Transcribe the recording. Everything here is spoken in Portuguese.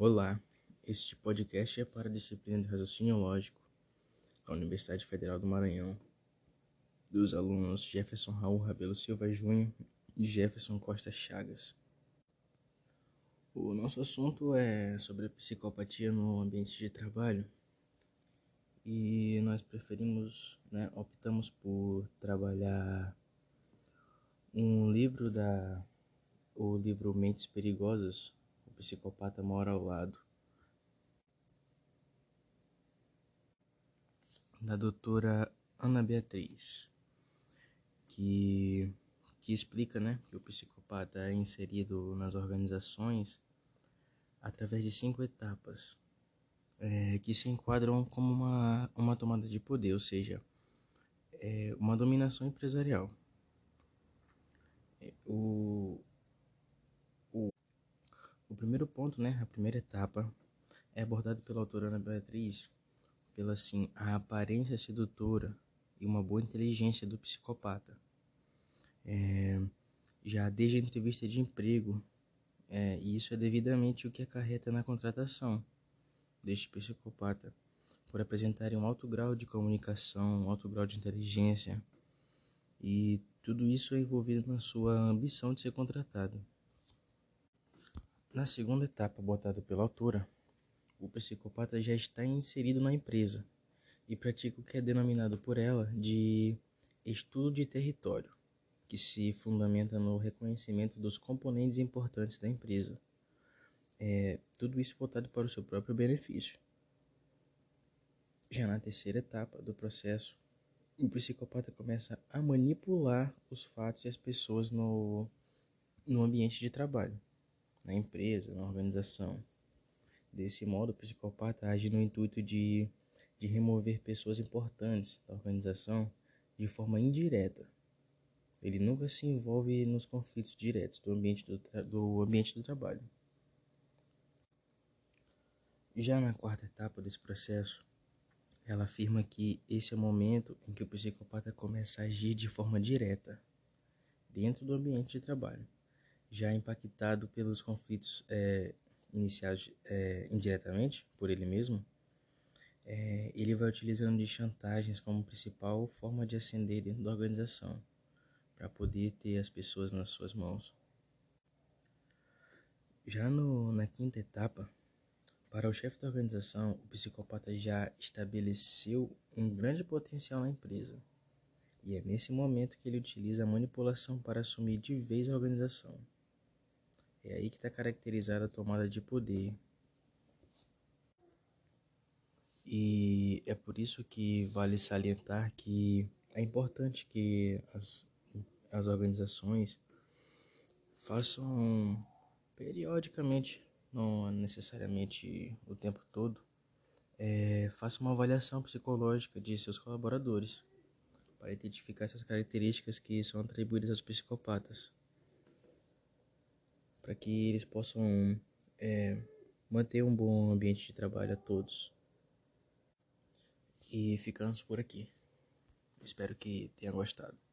Olá, este podcast é para a disciplina de raciocínio lógico da Universidade Federal do Maranhão, dos alunos Jefferson Raul Rabelo Silva Júnior e Jefferson Costa Chagas. O nosso assunto é sobre a psicopatia no ambiente de trabalho e nós preferimos, né, optamos por trabalhar um livro da o livro Mentes Perigosas psicopata mora ao lado. Da doutora Ana Beatriz, que, que explica né, que o psicopata é inserido nas organizações através de cinco etapas é, que se enquadram como uma, uma tomada de poder, ou seja, é uma dominação empresarial. É, o, o primeiro ponto, né, a primeira etapa, é abordado pela autora Ana Beatriz pela assim a aparência sedutora e uma boa inteligência do psicopata. É, já desde a entrevista de emprego, é, e isso é devidamente o que acarreta na contratação deste psicopata, por apresentarem um alto grau de comunicação, um alto grau de inteligência, e tudo isso é envolvido na sua ambição de ser contratado. Na segunda etapa botada pela autora, o psicopata já está inserido na empresa e pratica o que é denominado por ela de estudo de território, que se fundamenta no reconhecimento dos componentes importantes da empresa. É, tudo isso voltado para o seu próprio benefício. Já na terceira etapa do processo, o psicopata começa a manipular os fatos e as pessoas no, no ambiente de trabalho na empresa, na organização. Desse modo, o psicopata age no intuito de, de remover pessoas importantes da organização de forma indireta. Ele nunca se envolve nos conflitos diretos do ambiente do, do ambiente do trabalho. Já na quarta etapa desse processo, ela afirma que esse é o momento em que o psicopata começa a agir de forma direta dentro do ambiente de trabalho já impactado pelos conflitos é, iniciados é, indiretamente por ele mesmo, é, ele vai utilizando de chantagens como principal forma de ascender dentro da organização, para poder ter as pessoas nas suas mãos. Já no, na quinta etapa, para o chefe da organização, o psicopata já estabeleceu um grande potencial na empresa. E é nesse momento que ele utiliza a manipulação para assumir de vez a organização. É aí que está caracterizada a tomada de poder. E é por isso que vale salientar que é importante que as, as organizações façam periodicamente, não necessariamente o tempo todo, é, façam uma avaliação psicológica de seus colaboradores para identificar essas características que são atribuídas aos psicopatas para que eles possam é, manter um bom ambiente de trabalho a todos. E ficamos por aqui. Espero que tenham gostado.